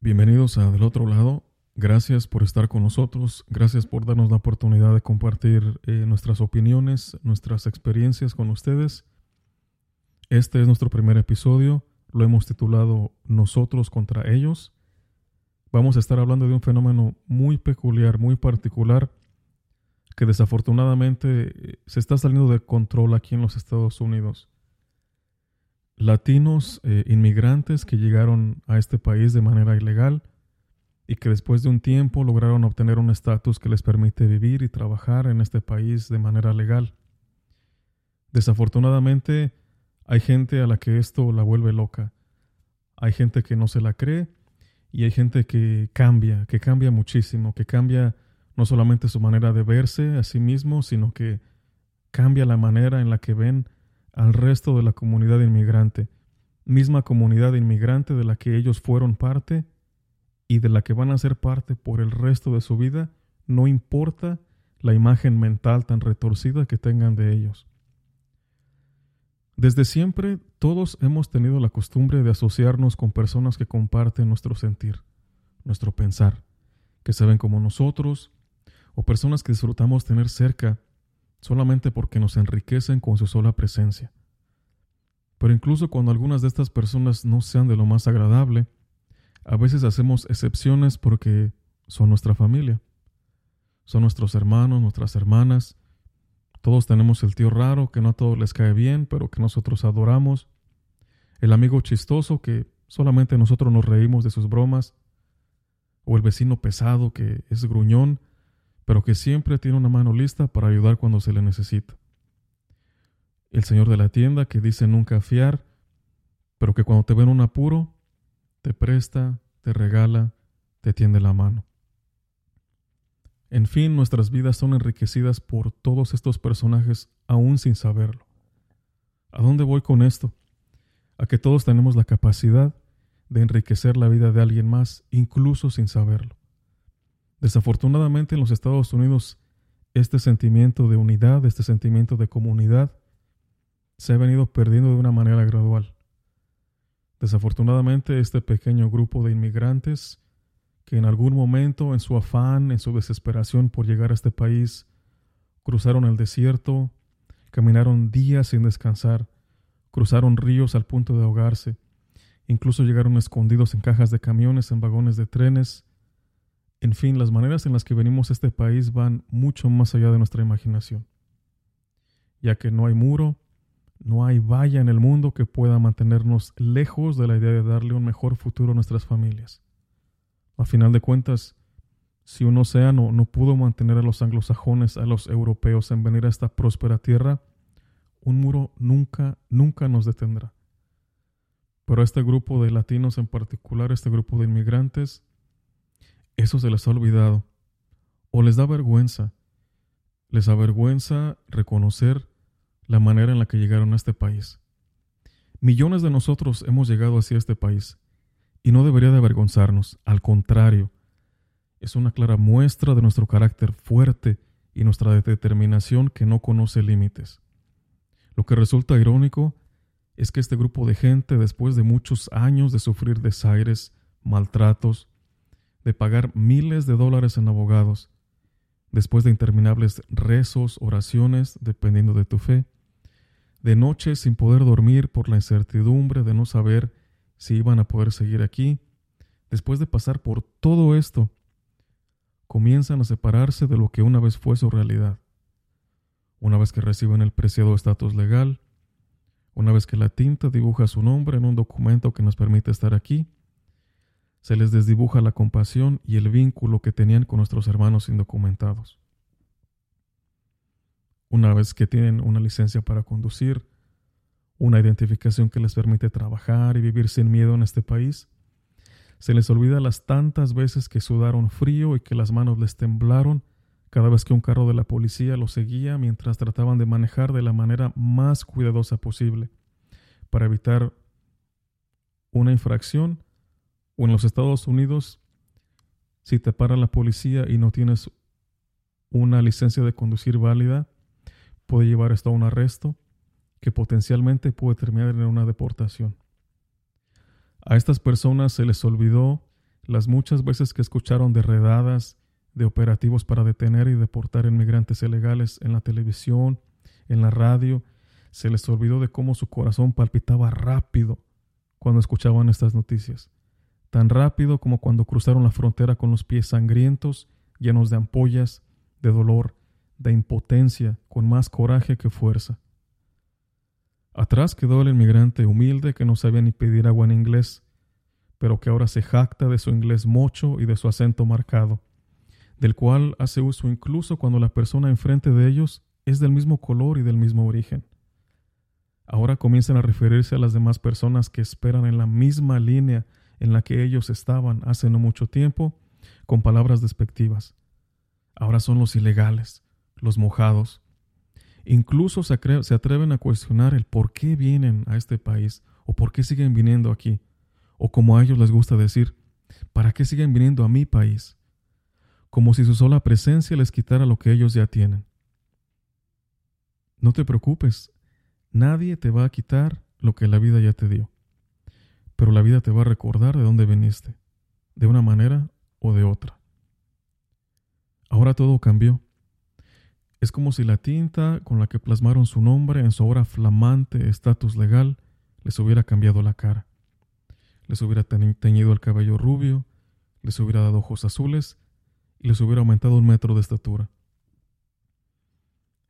Bienvenidos a Del Otro Lado. Gracias por estar con nosotros. Gracias por darnos la oportunidad de compartir eh, nuestras opiniones, nuestras experiencias con ustedes. Este es nuestro primer episodio. Lo hemos titulado Nosotros contra ellos. Vamos a estar hablando de un fenómeno muy peculiar, muy particular, que desafortunadamente eh, se está saliendo de control aquí en los Estados Unidos latinos eh, inmigrantes que llegaron a este país de manera ilegal y que después de un tiempo lograron obtener un estatus que les permite vivir y trabajar en este país de manera legal. Desafortunadamente, hay gente a la que esto la vuelve loca. Hay gente que no se la cree y hay gente que cambia, que cambia muchísimo, que cambia no solamente su manera de verse a sí mismo, sino que cambia la manera en la que ven al resto de la comunidad inmigrante, misma comunidad inmigrante de la que ellos fueron parte y de la que van a ser parte por el resto de su vida, no importa la imagen mental tan retorcida que tengan de ellos. Desde siempre todos hemos tenido la costumbre de asociarnos con personas que comparten nuestro sentir, nuestro pensar, que saben como nosotros, o personas que disfrutamos tener cerca solamente porque nos enriquecen con su sola presencia. Pero incluso cuando algunas de estas personas no sean de lo más agradable, a veces hacemos excepciones porque son nuestra familia, son nuestros hermanos, nuestras hermanas. Todos tenemos el tío raro que no a todos les cae bien, pero que nosotros adoramos. El amigo chistoso que solamente nosotros nos reímos de sus bromas. O el vecino pesado que es gruñón pero que siempre tiene una mano lista para ayudar cuando se le necesita. El señor de la tienda que dice nunca fiar, pero que cuando te ve en un apuro, te presta, te regala, te tiende la mano. En fin, nuestras vidas son enriquecidas por todos estos personajes aún sin saberlo. ¿A dónde voy con esto? A que todos tenemos la capacidad de enriquecer la vida de alguien más, incluso sin saberlo. Desafortunadamente en los Estados Unidos este sentimiento de unidad, este sentimiento de comunidad, se ha venido perdiendo de una manera gradual. Desafortunadamente este pequeño grupo de inmigrantes que en algún momento en su afán, en su desesperación por llegar a este país, cruzaron el desierto, caminaron días sin descansar, cruzaron ríos al punto de ahogarse, incluso llegaron escondidos en cajas de camiones, en vagones de trenes, en fin, las maneras en las que venimos a este país van mucho más allá de nuestra imaginación, ya que no hay muro, no hay valla en el mundo que pueda mantenernos lejos de la idea de darle un mejor futuro a nuestras familias. A final de cuentas, si un océano no pudo mantener a los anglosajones, a los europeos en venir a esta próspera tierra, un muro nunca, nunca nos detendrá. Pero este grupo de latinos en particular, este grupo de inmigrantes, eso se les ha olvidado o les da vergüenza. Les avergüenza reconocer la manera en la que llegaron a este país. Millones de nosotros hemos llegado hacia este país y no debería de avergonzarnos, al contrario, es una clara muestra de nuestro carácter fuerte y nuestra determinación que no conoce límites. Lo que resulta irónico es que este grupo de gente, después de muchos años de sufrir desaires, maltratos, de pagar miles de dólares en abogados, después de interminables rezos, oraciones, dependiendo de tu fe, de noches sin poder dormir por la incertidumbre de no saber si iban a poder seguir aquí, después de pasar por todo esto, comienzan a separarse de lo que una vez fue su realidad. Una vez que reciben el preciado estatus legal, una vez que la tinta dibuja su nombre en un documento que nos permite estar aquí, se les desdibuja la compasión y el vínculo que tenían con nuestros hermanos indocumentados. Una vez que tienen una licencia para conducir, una identificación que les permite trabajar y vivir sin miedo en este país, se les olvida las tantas veces que sudaron frío y que las manos les temblaron cada vez que un carro de la policía los seguía mientras trataban de manejar de la manera más cuidadosa posible para evitar una infracción o en los Estados Unidos, si te para la policía y no tienes una licencia de conducir válida, puede llevar esto a un arresto que potencialmente puede terminar en una deportación. A estas personas se les olvidó las muchas veces que escucharon de redadas, de operativos para detener y deportar inmigrantes ilegales en la televisión, en la radio, se les olvidó de cómo su corazón palpitaba rápido cuando escuchaban estas noticias, tan rápido como cuando cruzaron la frontera con los pies sangrientos, llenos de ampollas, de dolor, de impotencia, con más coraje que fuerza. Atrás quedó el inmigrante humilde que no sabía ni pedir agua en inglés, pero que ahora se jacta de su inglés mocho y de su acento marcado, del cual hace uso incluso cuando la persona enfrente de ellos es del mismo color y del mismo origen. Ahora comienzan a referirse a las demás personas que esperan en la misma línea en la que ellos estaban hace no mucho tiempo, con palabras despectivas. Ahora son los ilegales, los mojados. Incluso se, atreven a cuestionar el por qué vienen a este país o por qué siguen viniendo aquí o como a ellos les gusta decir, ¿para qué siguen viniendo a mi país? Como si su sola presencia les quitara lo que ellos ya tienen. No te preocupes, nadie te va a quitar lo que la vida ya te dio, pero la vida te va a recordar de dónde viniste, de una manera o de otra. Ahora todo cambió. Es como si la tinta con la que plasmaron su nombre en su ahora flamante estatus legal les hubiera cambiado la cara les hubiera teñido el cabello rubio, les hubiera dado ojos azules y les hubiera aumentado un metro de estatura.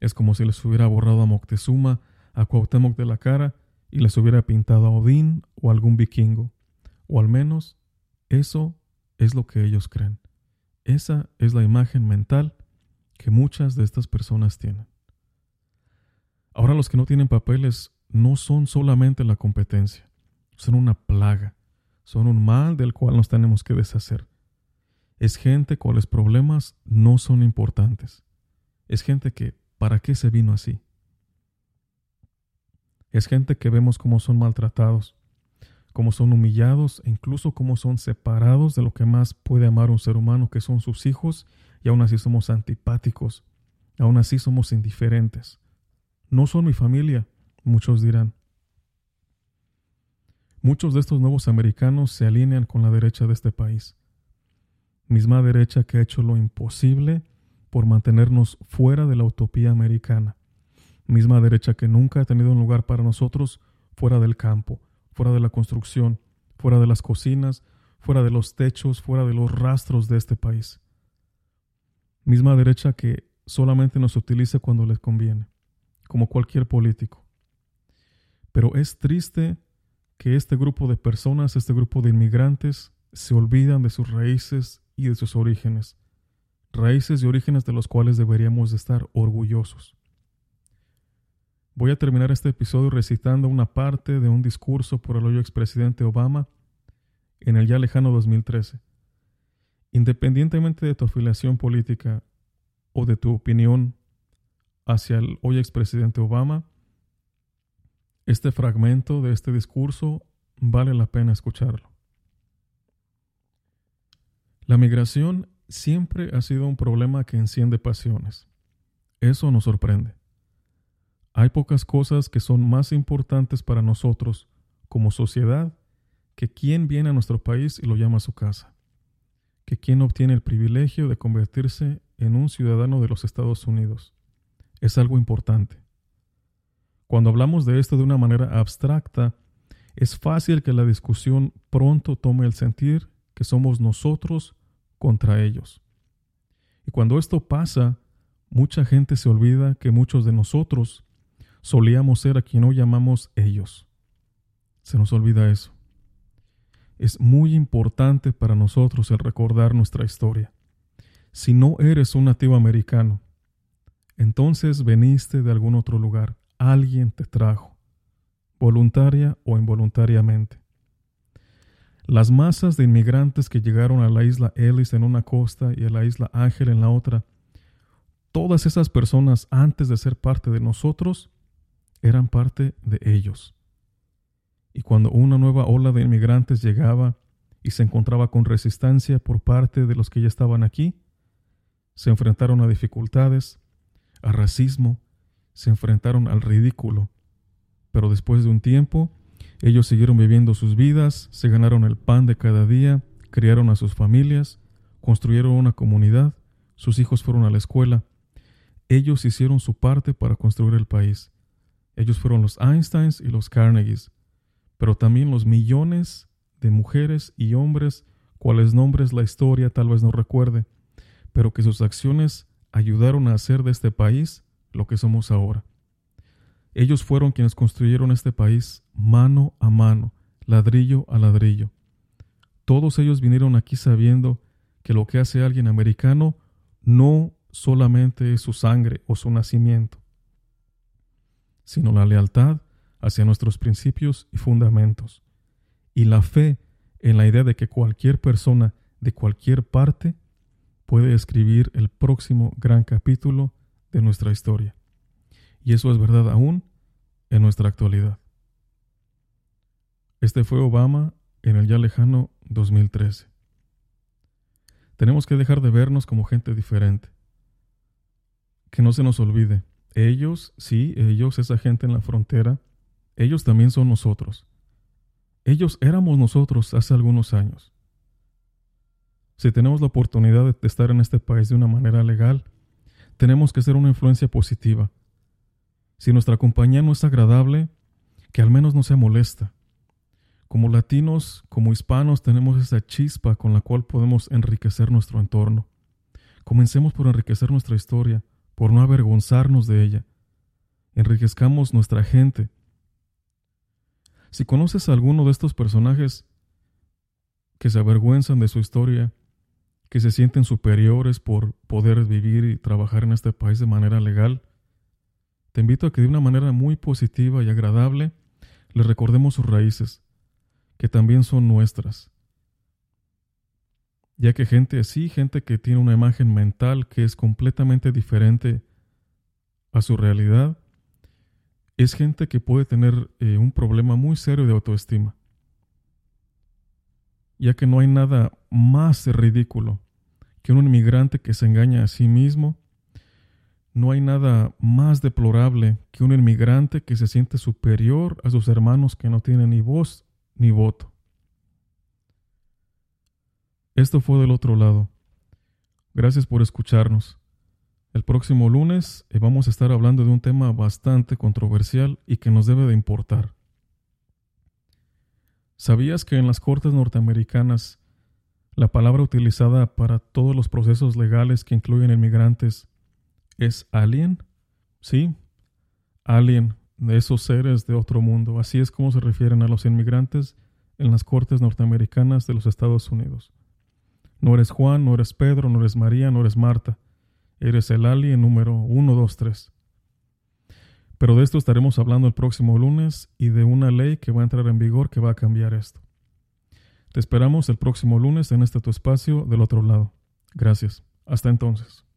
Es como si les hubiera borrado a Moctezuma, a Cuauhtémoc de la cara y les hubiera pintado a Odín o algún vikingo. O al menos eso es lo que ellos creen. Esa es la imagen mental que muchas de estas personas tienen. Ahora los que no tienen papeles no son solamente la competencia, son una plaga son un mal del cual nos tenemos que deshacer. Es gente cuyos problemas no son importantes. Es gente que, ¿para qué se vino así? Es gente que vemos cómo son maltratados, cómo son humillados e incluso cómo son separados de lo que más puede amar un ser humano, que son sus hijos, y aún así somos antipáticos, aún así somos indiferentes. No son mi familia, muchos dirán. Muchos de estos nuevos americanos se alinean con la derecha de este país. Misma derecha que ha hecho lo imposible por mantenernos fuera de la utopía americana. Misma derecha que nunca ha tenido un lugar para nosotros fuera del campo, fuera de la construcción, fuera de las cocinas, fuera de los techos, fuera de los rastros de este país. Misma derecha que solamente nos utiliza cuando les conviene, como cualquier político. Pero es triste que este grupo de personas, este grupo de inmigrantes, se olvidan de sus raíces y de sus orígenes, raíces y orígenes de los cuales deberíamos de estar orgullosos. Voy a terminar este episodio recitando una parte de un discurso por el hoy expresidente Obama en el ya lejano 2013. Independientemente de tu afiliación política o de tu opinión hacia el hoy expresidente Obama, este fragmento de este discurso vale la pena escucharlo. La migración siempre ha sido un problema que enciende pasiones. Eso nos sorprende. Hay pocas cosas que son más importantes para nosotros como sociedad que quien viene a nuestro país y lo llama a su casa, que quien obtiene el privilegio de convertirse en un ciudadano de los Estados Unidos. Es algo importante. Cuando hablamos de esto de una manera abstracta, es fácil que la discusión pronto tome el sentir que somos nosotros contra ellos. Y cuando esto pasa, mucha gente se olvida que muchos de nosotros solíamos ser a quien hoy llamamos ellos. Se nos olvida eso. Es muy importante para nosotros el recordar nuestra historia. Si no eres un nativo americano, entonces veniste de algún otro lugar alguien te trajo, voluntaria o involuntariamente. Las masas de inmigrantes que llegaron a la isla Ellis en una costa y a la isla Ángel en la otra, todas esas personas antes de ser parte de nosotros, eran parte de ellos. Y cuando una nueva ola de inmigrantes llegaba y se encontraba con resistencia por parte de los que ya estaban aquí, se enfrentaron a dificultades, a racismo, se enfrentaron al ridículo. Pero después de un tiempo, ellos siguieron viviendo sus vidas, se ganaron el pan de cada día, criaron a sus familias, construyeron una comunidad, sus hijos fueron a la escuela. Ellos hicieron su parte para construir el país. Ellos fueron los Einsteins y los Carnegies, pero también los millones de mujeres y hombres cuales nombres la historia tal vez no recuerde, pero que sus acciones ayudaron a hacer de este país lo que somos ahora. Ellos fueron quienes construyeron este país mano a mano, ladrillo a ladrillo. Todos ellos vinieron aquí sabiendo que lo que hace alguien americano no solamente es su sangre o su nacimiento, sino la lealtad hacia nuestros principios y fundamentos, y la fe en la idea de que cualquier persona de cualquier parte puede escribir el próximo gran capítulo de nuestra historia. Y eso es verdad aún en nuestra actualidad. Este fue Obama en el ya lejano 2013. Tenemos que dejar de vernos como gente diferente. Que no se nos olvide, ellos, sí, ellos, esa gente en la frontera, ellos también son nosotros. Ellos éramos nosotros hace algunos años. Si tenemos la oportunidad de estar en este país de una manera legal, tenemos que ser una influencia positiva. Si nuestra compañía no es agradable, que al menos no sea molesta. Como latinos, como hispanos, tenemos esa chispa con la cual podemos enriquecer nuestro entorno. Comencemos por enriquecer nuestra historia, por no avergonzarnos de ella. Enriquezcamos nuestra gente. Si conoces a alguno de estos personajes que se avergüenzan de su historia, que se sienten superiores por poder vivir y trabajar en este país de manera legal, te invito a que de una manera muy positiva y agradable les recordemos sus raíces, que también son nuestras. Ya que gente así, gente que tiene una imagen mental que es completamente diferente a su realidad, es gente que puede tener eh, un problema muy serio de autoestima. Ya que no hay nada más ridículo que un inmigrante que se engaña a sí mismo. No hay nada más deplorable que un inmigrante que se siente superior a sus hermanos que no tienen ni voz ni voto. Esto fue del otro lado. Gracias por escucharnos. El próximo lunes eh, vamos a estar hablando de un tema bastante controversial y que nos debe de importar. ¿Sabías que en las cortes norteamericanas la palabra utilizada para todos los procesos legales que incluyen inmigrantes es alien? Sí, alien, de esos seres de otro mundo. Así es como se refieren a los inmigrantes en las cortes norteamericanas de los Estados Unidos. No eres Juan, no eres Pedro, no eres María, no eres Marta Eres el alien número 123. Pero de esto estaremos hablando el próximo lunes y de una ley que va a entrar en vigor que va a cambiar esto. Te esperamos el próximo lunes en este tu espacio del otro lado. Gracias. Hasta entonces.